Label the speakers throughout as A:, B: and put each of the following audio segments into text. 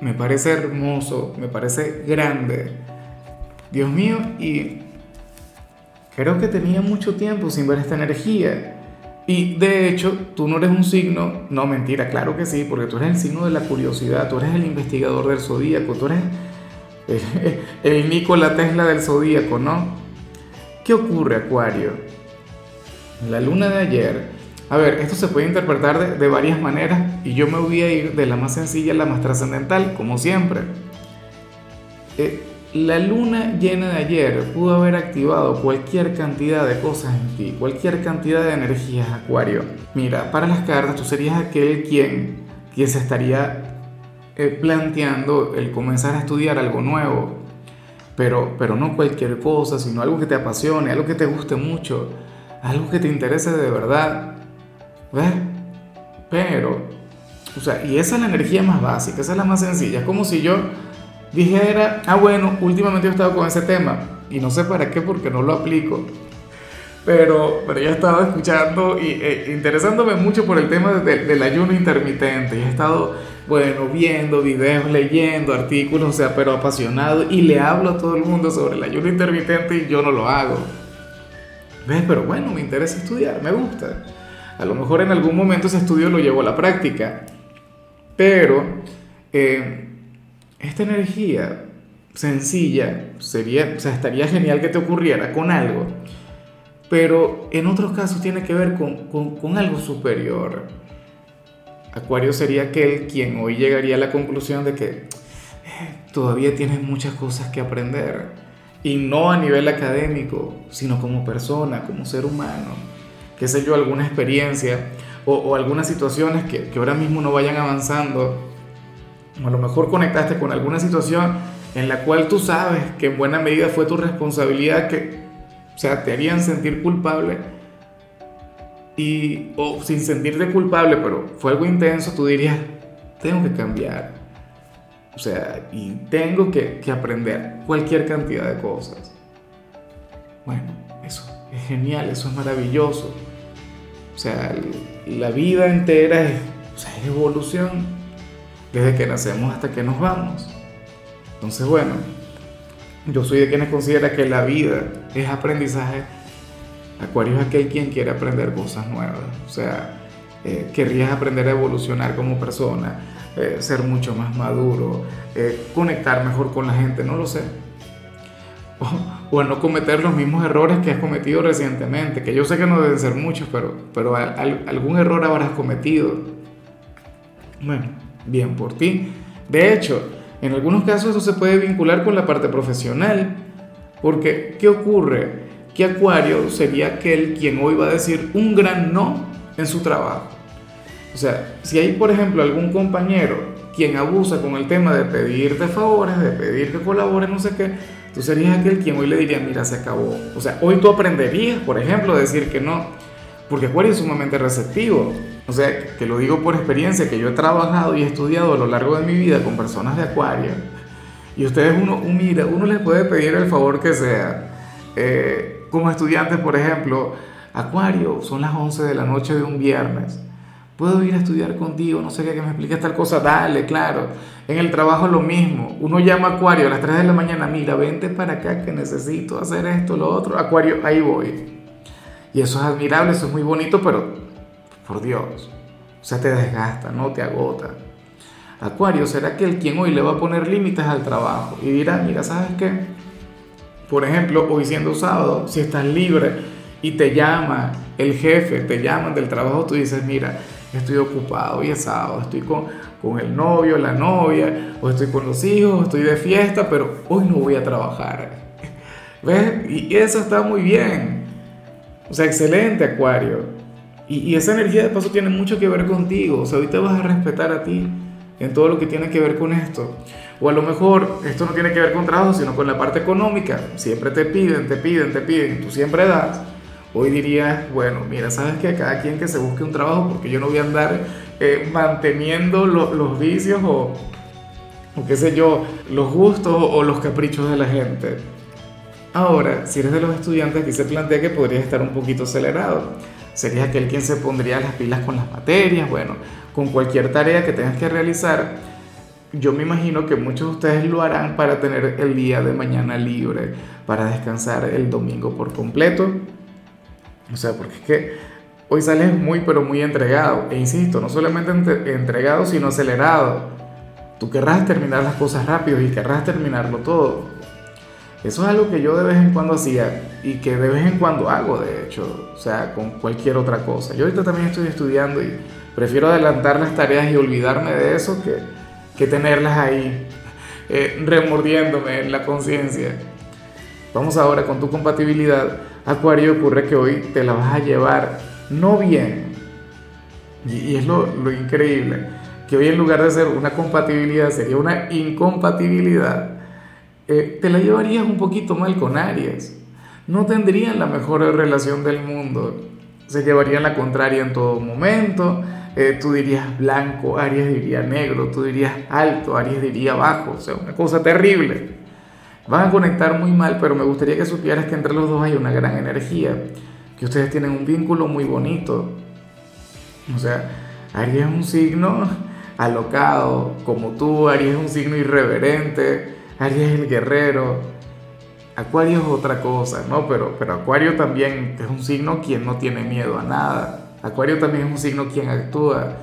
A: me parece hermoso, me parece grande. Dios mío, y creo que tenía mucho tiempo sin ver esta energía. Y de hecho, tú no eres un signo, no mentira, claro que sí, porque tú eres el signo de la curiosidad, tú eres el investigador del zodíaco, tú eres el, Nikola Tesla del zodíaco, ¿no? ¿Qué ocurre, Acuario? La luna de ayer a ver, esto se puede interpretar de, varias maneras y yo me voy a ir de la más sencilla a la más trascendental, como siempre. Eh, la luna llena de ayer pudo haber activado cualquier cantidad de cosas en ti, cualquier cantidad de energías, Acuario. Mira, para las cartas tú serías aquel quien, quien se estaría eh, planteando el comenzar a estudiar algo nuevo, pero, pero no cualquier cosa, sino algo que te apasione, algo que te guste mucho, algo que te interese de verdad. ¿Ves? Pero, o sea, y esa es la energía más básica, esa es la más sencilla. Es como si yo dijera, ah, bueno, últimamente yo he estado con ese tema y no sé para qué porque no lo aplico. Pero, pero ya he estado escuchando y e, interesándome mucho por el tema del ayuno intermitente. Y he estado, bueno, viendo videos, leyendo artículos, o sea, pero apasionado. Y le hablo a todo el mundo sobre el ayuno intermitente y yo no lo hago. ¿Ves? Pero bueno, me interesa estudiar, me gusta. A lo mejor en algún momento ese estudio lo llevo a la práctica, pero eh, esta energía sencilla sería, o sea, estaría genial que te ocurriera con algo, pero en otros casos tiene que ver con, algo superior. Acuario sería aquel quien hoy llegaría a la conclusión de que eh, todavía tienes muchas cosas que aprender, y no a nivel académico, sino como persona, como ser humano qué sé yo, alguna experiencia o, algunas situaciones que, ahora mismo no vayan avanzando, o a lo mejor conectaste con alguna situación en la cual tú sabes que en buena medida fue tu responsabilidad, que, o sea, te harían sentir culpable y, o sin sentirte culpable, pero fue algo intenso, tú dirías, tengo que cambiar. O sea, y tengo que aprender cualquier cantidad de cosas. Bueno, eso es genial, eso es maravilloso. O sea, la vida entera es, evolución, desde que nacemos hasta que nos vamos. Entonces, bueno, yo soy de quienes considera que la vida es aprendizaje. Acuario es aquel quien quiere aprender cosas nuevas. O sea, eh, querrías aprender a evolucionar como persona, eh, ser mucho más maduro, eh, conectar mejor con la gente, no lo sé o, a no cometer los mismos errores que has cometido recientemente, que yo sé que no deben ser muchos, pero, pero algún error habrás cometido. Bueno, bien por ti. De hecho, en algunos casos eso se puede vincular con la parte profesional, porque ¿qué ocurre? Que Acuario sería aquel quien hoy va a decir un gran no en su trabajo. O sea, si hay, por ejemplo, algún compañero quien abusa con el tema de pedirte favores, de pedir que colabores, no sé qué, Tú serías aquel quien hoy le diría, mira, se acabó. O sea, hoy tú aprenderías, por ejemplo, a decir que no, porque Acuario es sumamente receptivo. O sea, que lo digo por experiencia, que yo he trabajado y he estudiado a lo largo de mi vida con personas de Acuario. Y ustedes, uno, mira, uno les puede pedir el favor que sea. Eh, como estudiantes, por ejemplo, Acuario, son las 11 de la noche de un viernes puedo ir a estudiar contigo, no sé qué, que me expliques tal cosa, dale, claro. En el trabajo lo mismo, uno llama a Acuario a las 3 de la mañana, mira, vente para acá que necesito hacer esto, lo otro, Acuario, ahí voy. Y eso es admirable, eso es muy bonito, pero por Dios, o sea, te desgasta, no te agota. Acuario será aquel quien hoy le va a poner límites al trabajo y dirá, mira, ¿sabes qué? Por ejemplo, hoy siendo sábado, si estás libre y te llama el jefe, te llaman del trabajo, tú dices, mira, estoy ocupado y es sábado, estoy con, con el novio, la novia, o estoy con los hijos, estoy de fiesta, pero hoy no voy a trabajar. ¿Ves? Y eso está muy bien. O sea, excelente, Acuario. Y, y, esa energía de paso tiene mucho que ver contigo. O sea, hoy te vas a respetar a ti. en todo lo que tiene que ver con esto. O a lo mejor esto no tiene que ver con trabajo, sino con la parte económica. Siempre te piden, te piden, te piden, tú siempre das. Hoy dirías, bueno, mira, sabes que cada quien que se busque un trabajo, porque yo no voy a andar eh, manteniendo los vicios o, o qué sé yo, los gustos o los caprichos de la gente. Ahora, si eres de los estudiantes, aquí se plantea que podrías estar un poquito acelerado. Serías aquel quien se pondría las pilas con las materias, bueno, con cualquier tarea que tengas que realizar. Yo me imagino que muchos de ustedes lo harán para tener el día de mañana libre, para descansar el domingo por completo. O sea, porque es que hoy sales muy, pero muy entregado. E insisto, no solamente entregado, sino acelerado. Tú querrás terminar las cosas rápido y querrás terminarlo todo. Eso es algo que yo de vez en cuando hacía y que de vez en cuando hago, de hecho, o sea, con cualquier otra cosa. Yo ahorita también estoy estudiando y prefiero adelantar las tareas y olvidarme de eso que, que tenerlas ahí eh, remordiéndome en la conciencia. Vamos ahora con tu compatibilidad. Acuario, ocurre que hoy te la vas a llevar no bien. Y, es lo, lo increíble, que hoy en lugar de ser una compatibilidad sería una incompatibilidad eh, te la llevarías un poquito mal con Aries. No tendrían la mejor relación del mundo. Se llevarían la contraria en todo momento. Eh, tú dirías blanco, Aries diría negro. Tú dirías alto, Aries diría bajo. O sea, una cosa terrible. Van a conectar muy mal, pero me gustaría que supieras que entre los dos hay una gran energía. Que ustedes tienen un vínculo muy bonito. O sea, Aries es un signo alocado, como tú, Aries es un signo irreverente, Aries es el guerrero, Acuario es otra cosa, ¿no? Pero, pero Acuario también es un signo quien no tiene miedo a nada. Acuario también es un signo quien actúa.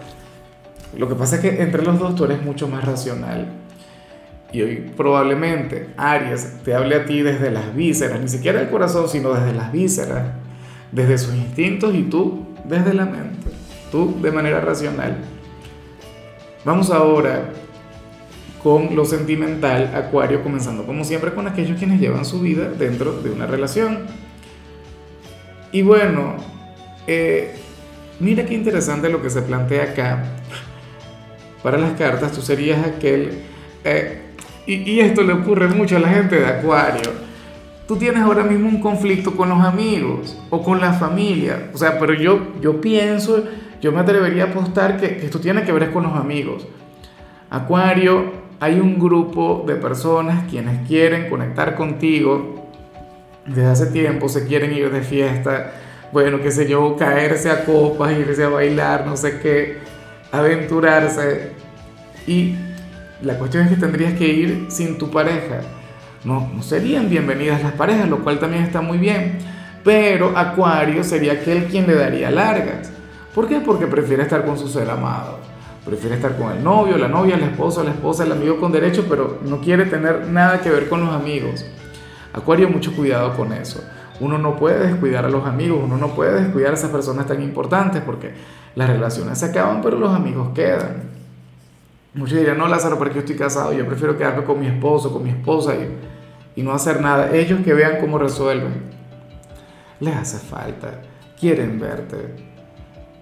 A: Lo que pasa es que entre los dos tú eres mucho más racional. Y hoy probablemente Aries te hable a ti desde las vísceras, ni siquiera el corazón, sino desde las vísceras, desde sus instintos y tú desde la mente, tú de manera racional. Vamos ahora con lo sentimental, Acuario, comenzando como siempre con aquellos quienes llevan su vida dentro de una relación. Y bueno, eh, mira qué interesante lo que se plantea acá. Para las cartas, tú serías aquel... Eh, y, y esto le ocurre mucho a la gente de Acuario. Tú tienes ahora mismo un conflicto con los amigos o con la familia. O sea, pero yo, yo pienso, yo me atrevería a apostar que, que esto tiene que ver con los amigos. Acuario, hay un grupo de personas quienes quieren conectar contigo desde hace tiempo, se quieren ir de fiesta, bueno, qué sé yo, caerse a copas, irse a bailar, no sé qué, aventurarse. Y la cuestión es que tendrías que ir sin tu pareja. No, no serían bienvenidas las parejas, lo cual también está muy bien. Pero Acuario sería aquel quien le daría largas. ¿Por qué? Porque prefiere estar con su ser amado prefiere estar con el novio, la novia, el esposo, la esposa, el amigo con derecho, pero no quiere tener nada que ver con los amigos. Acuario, mucho cuidado con eso. Uno no puede descuidar a los amigos, uno no puede descuidar a esas personas tan importantes porque las relaciones se acaban, pero los amigos quedan. Muchos dirían, no, Lázaro, porque yo estoy casado, yo prefiero quedarme con mi esposo, con mi esposa y, y no hacer nada. Ellos que vean cómo resuelven. Les hace falta, quieren verte.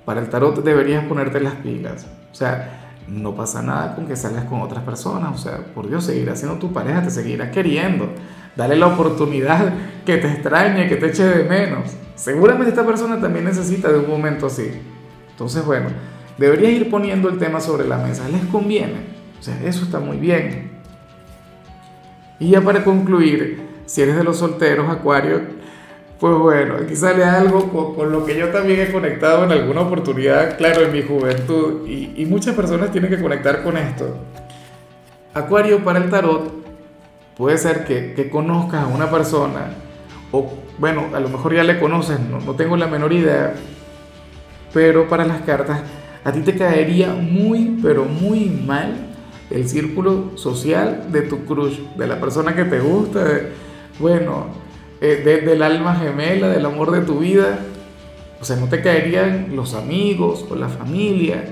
A: Para el tarot deberías ponerte las pilas. O sea, no pasa nada con que salgas con otras personas. O sea, por Dios, seguirá siendo tu pareja, te seguirá queriendo. Dale la oportunidad que te extrañe, que te eche de menos. Seguramente esta persona también necesita de un momento así. Entonces, bueno, deberías ir poniendo el tema sobre la mesa. Les conviene. O sea, eso está muy bien. Y ya para concluir, si eres de los solteros, Acuario, pues bueno, aquí sale algo con, lo que yo también he conectado en alguna oportunidad, claro, en mi juventud, y, muchas personas tienen que conectar con esto. Acuario para el tarot puede ser que, que, conozcas a una persona, o bueno, a lo mejor ya le conoces, no, no tengo la menor idea, pero para las cartas, a ti te caería muy, pero muy mal el círculo social de tu crush, de la persona que te gusta, bueno, eh, del alma gemela, del amor de tu vida. O sea, no te caerían los amigos o la familia.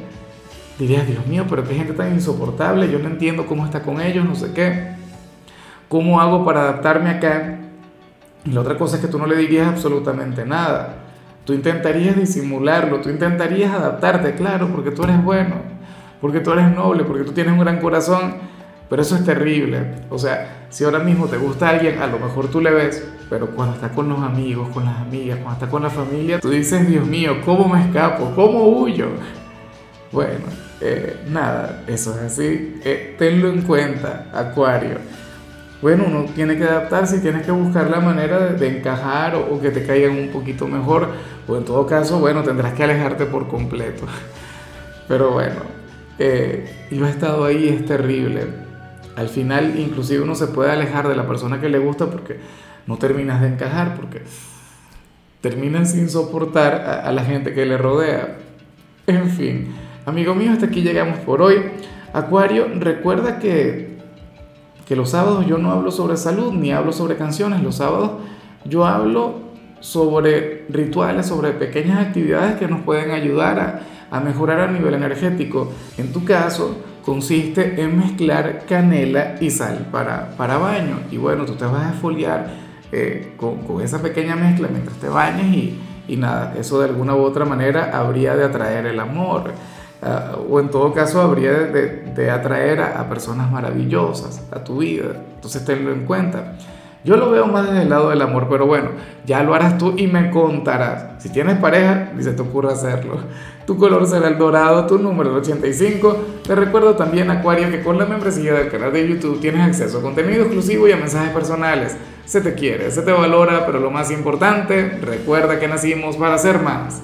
A: Dirías, Dios mío, pero qué gente tan insoportable, yo no entiendo cómo está con ellos, no sé qué. ¿Cómo hago para adaptarme acá? Y la otra cosa es que tú no le dirías absolutamente nada. Tú intentarías disimularlo, tú intentarías adaptarte, claro, porque tú eres bueno. Porque tú eres noble, porque tú tienes un gran corazón, pero eso es terrible. O sea, si ahora mismo te gusta alguien, a lo mejor tú le ves, pero cuando está con los amigos, con las amigas, cuando está con la familia, tú dices, Dios mío, ¿cómo me escapo? ¿Cómo huyo? Bueno, eh, nada, eso es así. Eh, tenlo en cuenta, Acuario. Bueno, uno tiene que adaptarse y tienes que buscar la manera de, encajar o, que te caigan un poquito mejor. O en todo caso, bueno, tendrás que alejarte por completo. Pero bueno, eh, yo he estado ahí, es terrible. Al final, inclusive uno se puede alejar de la persona que le gusta porque no terminas de encajar, porque terminas sin soportar a, a la gente que le rodea. En fin. Amigo mío, hasta aquí llegamos por hoy. Acuario, recuerda que, que los sábados yo no hablo sobre salud ni hablo sobre canciones. Los sábados yo hablo sobre rituales, sobre pequeñas actividades que nos pueden ayudar a, a mejorar a nivel energético. En tu caso, consiste en mezclar canela y sal para, para baño. Y bueno, tú te vas a esfoliar eh, con, con, esa pequeña mezcla mientras te bañas y, y nada, eso de alguna u otra manera habría de atraer el amor. Ah, o en todo caso habría de, atraer a, personas maravillosas a tu vida. Entonces tenlo en cuenta. Yo lo veo más desde el lado del amor, pero bueno, ya lo harás tú y me contarás. Si tienes pareja, ni se te ocurra hacerlo. Tu color será el dorado, tu número el 85. Te recuerdo también, Acuario, que con la membresía del canal de YouTube tienes acceso a contenido exclusivo y a mensajes personales. Se te quiere, se te valora, pero lo más importante, recuerda que nacimos para ser más.